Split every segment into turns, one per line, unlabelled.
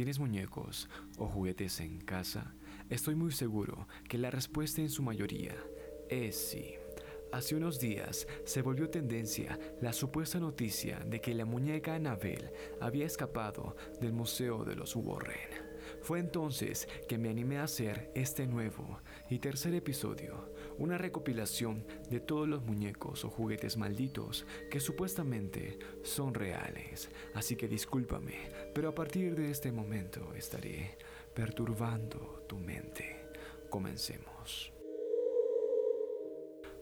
¿Tienes muñecos o juguetes en casa? Estoy muy seguro que la respuesta en su mayoría es sí. Hace unos días se volvió tendencia la supuesta noticia de que la muñeca Annabelle había escapado del Museo de los Warren. Fue entonces que me animé a hacer este nuevo y tercer episodio, una recopilación de todos los muñecos o juguetes malditos que supuestamente son reales. Así que discúlpame, pero a partir de este momento estaré perturbando tu mente. Comencemos.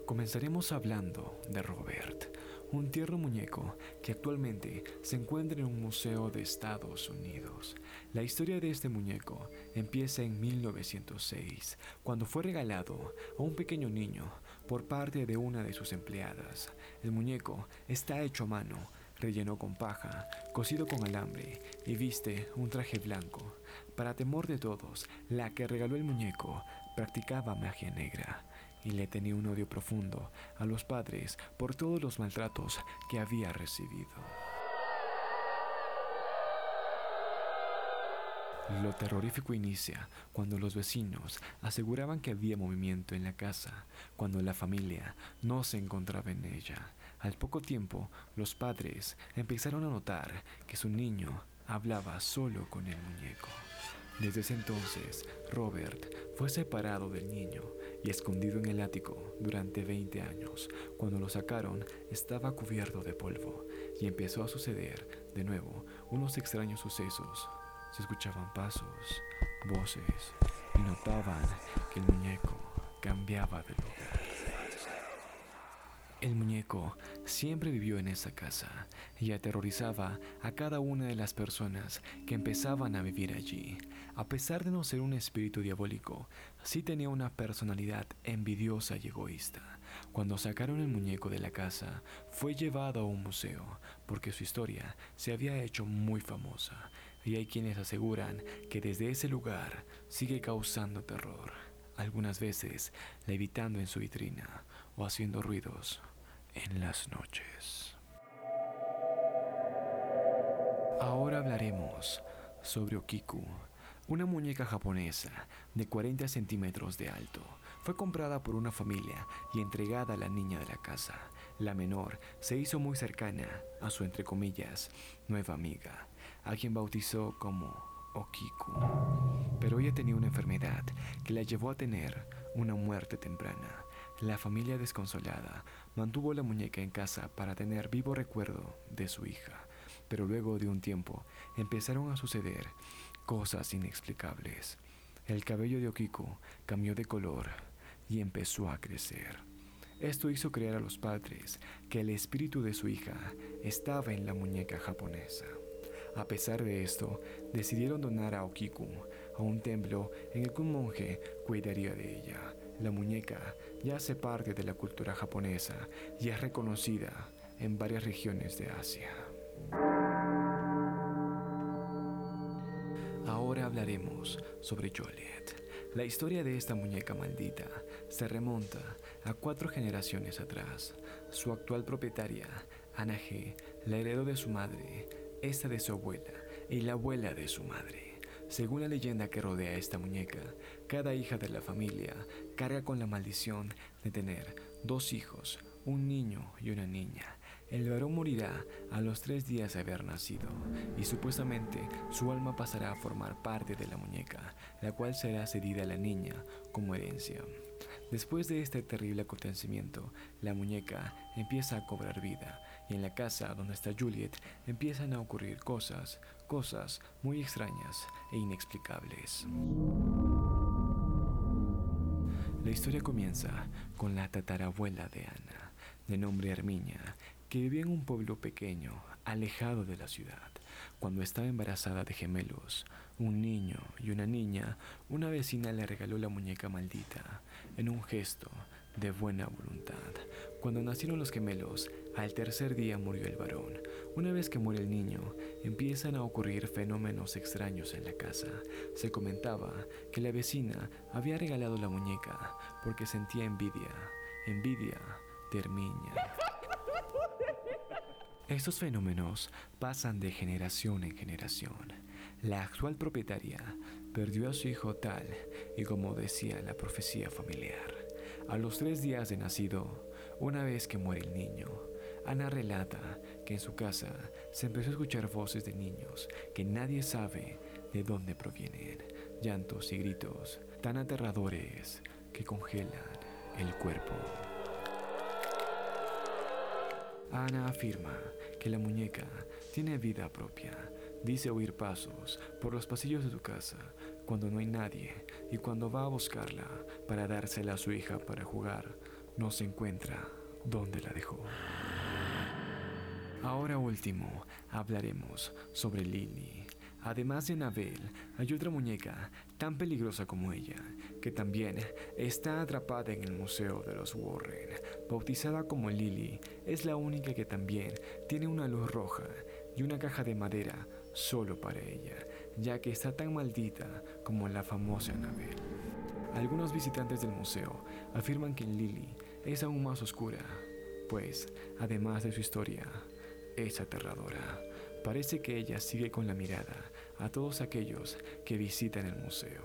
Comenzaremos hablando de Robert, un tierno muñeco que actualmente se encuentra en un museo de Estados Unidos. La historia de este muñeco empieza en 1906, cuando fue regalado a un pequeño niño por parte de una de sus empleadas. El muñeco está hecho a mano, relleno con paja, cosido con alambre y viste un traje blanco. Para temor de todos, la que regaló el muñeco practicaba magia negra y le tenía un odio profundo a los padres por todos los maltratos que había recibido. Lo terrorífico inicia cuando los vecinos aseguraban que había movimiento en la casa, cuando la familia no se encontraba en ella. Al poco tiempo, los padres empezaron a notar que su niño hablaba solo con el muñeco. Desde ese entonces, Robert fue separado del niño y escondido en el ático durante 20 años. Cuando lo sacaron, estaba cubierto de polvo y empezó a suceder de nuevo unos extraños sucesos. Se escuchaban pasos, voces y notaban que el muñeco cambiaba de lugar. El muñeco siempre vivió en esa casa y aterrorizaba a cada una de las personas que empezaban a vivir allí. A pesar de no ser un espíritu diabólico, sí tenía una personalidad envidiosa y egoísta. Cuando sacaron el muñeco de la casa, fue llevado a un museo porque su historia se había hecho muy famosa y hay quienes aseguran que desde ese lugar sigue causando terror, algunas veces levitando en su vitrina o haciendo ruidos en las noches. Ahora hablaremos sobre Okiku, una muñeca japonesa de 40 centímetros de alto. Fue comprada por una familia y entregada a la niña de la casa. La menor se hizo muy cercana a su, entre comillas, nueva amiga, a quien bautizó como Okiku. Pero ella tenía una enfermedad que la llevó a tener una muerte temprana. La familia desconsolada mantuvo la muñeca en casa para tener vivo recuerdo de su hija, pero luego de un tiempo empezaron a suceder cosas inexplicables. El cabello de Okiku cambió de color y empezó a crecer. Esto hizo creer a los padres que el espíritu de su hija estaba en la muñeca japonesa. A pesar de esto, decidieron donar a Okiku a un templo en el que un monje cuidaría de ella. La muñeca ya hace parte de la cultura japonesa y es reconocida en varias regiones de Asia. Ahora hablaremos sobre Joliet. La historia de esta muñeca maldita se remonta a cuatro generaciones atrás. Su actual propietaria, Ana G., la heredó de su madre, esta de su abuela y la abuela de su madre. Según la leyenda que rodea a esta muñeca, cada hija de la familia carga con la maldición de tener dos hijos, un niño y una niña. El varón morirá a los tres días de haber nacido y supuestamente su alma pasará a formar parte de la muñeca, la cual será cedida a la niña como herencia. Después de este terrible acontecimiento, la muñeca empieza a cobrar vida y en la casa donde está Juliet empiezan a ocurrir cosas, cosas muy extrañas e inexplicables. La historia comienza con la tatarabuela de Ana, de nombre Herminia, que vivía en un pueblo pequeño, alejado de la ciudad. Cuando estaba embarazada de gemelos, un niño y una niña, una vecina le regaló la muñeca maldita en un gesto de buena voluntad. Cuando nacieron los gemelos, al tercer día murió el varón. Una vez que muere el niño, empiezan a ocurrir fenómenos extraños en la casa. Se comentaba que la vecina había regalado la muñeca porque sentía envidia. Envidia termina. Estos fenómenos pasan de generación en generación. la actual propietaria perdió a su hijo tal y como decía la profecía familiar. A los tres días de nacido, una vez que muere el niño, Ana relata que en su casa se empezó a escuchar voces de niños que nadie sabe de dónde provienen, llantos y gritos tan aterradores que congelan el cuerpo. Ana afirma que la muñeca tiene vida propia. Dice oír pasos por los pasillos de su casa cuando no hay nadie y cuando va a buscarla para dársela a su hija para jugar, no se encuentra donde la dejó. Ahora último, hablaremos sobre Lily. Además de Anabel, hay otra muñeca tan peligrosa como ella, que también está atrapada en el Museo de los Warren. Bautizada como Lily, es la única que también tiene una luz roja y una caja de madera solo para ella, ya que está tan maldita como la famosa Anabel. Algunos visitantes del museo afirman que Lily es aún más oscura, pues, además de su historia, es aterradora. Parece que ella sigue con la mirada a todos aquellos que visitan el museo.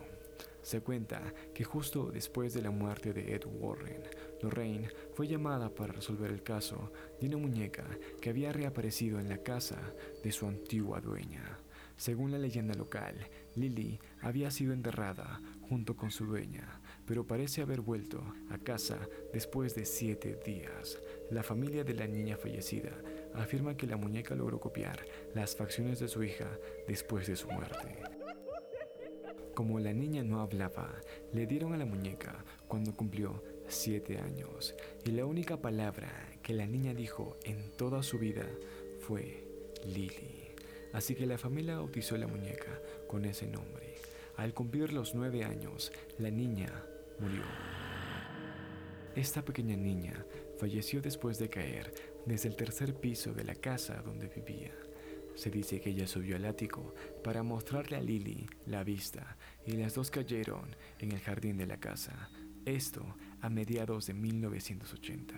Se cuenta que justo después de la muerte de Ed Warren, Lorraine fue llamada para resolver el caso de una muñeca que había reaparecido en la casa de su antigua dueña. Según la leyenda local, Lily había sido enterrada junto con su dueña, pero parece haber vuelto a casa después de siete días. La familia de la niña fallecida afirma que la muñeca logró copiar las facciones de su hija después de su muerte. Como la niña no hablaba, le dieron a la muñeca cuando cumplió siete años y la única palabra que la niña dijo en toda su vida fue Lily. Así que la familia bautizó la muñeca con ese nombre. Al cumplir los nueve años, la niña murió. Esta pequeña niña falleció después de caer desde el tercer piso de la casa donde vivía. Se dice que ella subió al ático para mostrarle a Lily la vista y las dos cayeron en el jardín de la casa. Esto a mediados de 1980.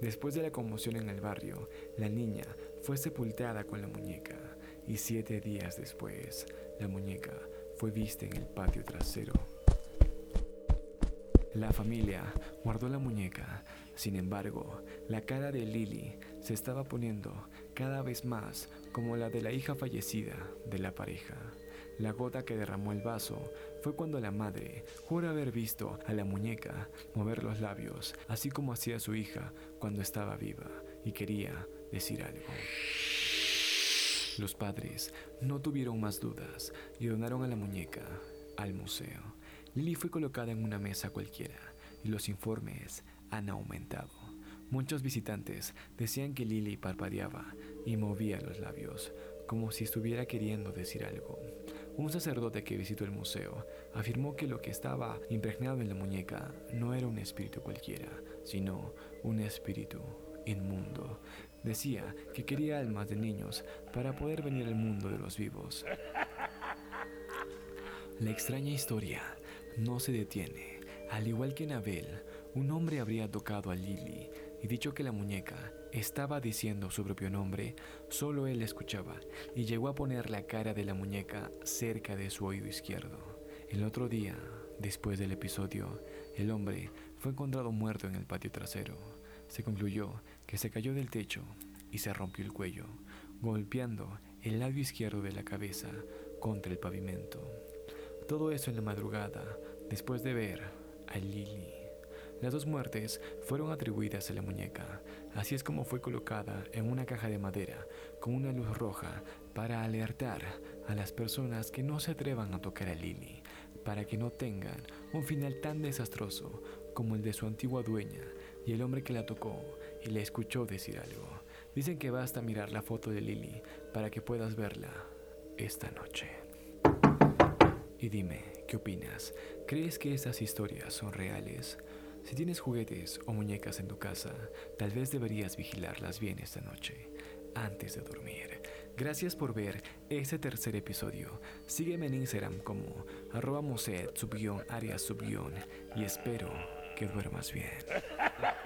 Después de la conmoción en el barrio, la niña fue sepultada con la muñeca y siete días después, la muñeca fue vista en el patio trasero. La familia guardó la muñeca sin embargo, la cara de Lily se estaba poniendo cada vez más como la de la hija fallecida de la pareja. La gota que derramó el vaso fue cuando la madre jura haber visto a la muñeca mover los labios, así como hacía su hija cuando estaba viva y quería decir algo. Los padres no tuvieron más dudas y donaron a la muñeca al museo. Lily fue colocada en una mesa cualquiera y los informes han aumentado. Muchos visitantes decían que Lily parpadeaba y movía los labios, como si estuviera queriendo decir algo. Un sacerdote que visitó el museo afirmó que lo que estaba impregnado en la muñeca no era un espíritu cualquiera, sino un espíritu inmundo. Decía que quería almas de niños para poder venir al mundo de los vivos. La extraña historia no se detiene. Al igual que en Abel, un hombre habría tocado a Lily y dicho que la muñeca estaba diciendo su propio nombre, solo él escuchaba y llegó a poner la cara de la muñeca cerca de su oído izquierdo. El otro día, después del episodio, el hombre fue encontrado muerto en el patio trasero. Se concluyó que se cayó del techo y se rompió el cuello, golpeando el labio izquierdo de la cabeza contra el pavimento. Todo eso en la madrugada, después de ver a Lily. Las dos muertes fueron atribuidas a la muñeca, así es como fue colocada en una caja de madera con una luz roja para alertar a las personas que no se atrevan a tocar a Lily, para que no tengan un final tan desastroso como el de su antigua dueña y el hombre que la tocó y le escuchó decir algo. Dicen que basta mirar la foto de Lily para que puedas verla esta noche. Y dime, ¿qué opinas? ¿Crees que estas historias son reales? Si tienes juguetes o muñecas en tu casa, tal vez deberías vigilarlas bien esta noche, antes de dormir. Gracias por ver este tercer episodio. Sígueme en Instagram como arroba moset, arias, y espero que duermas bien.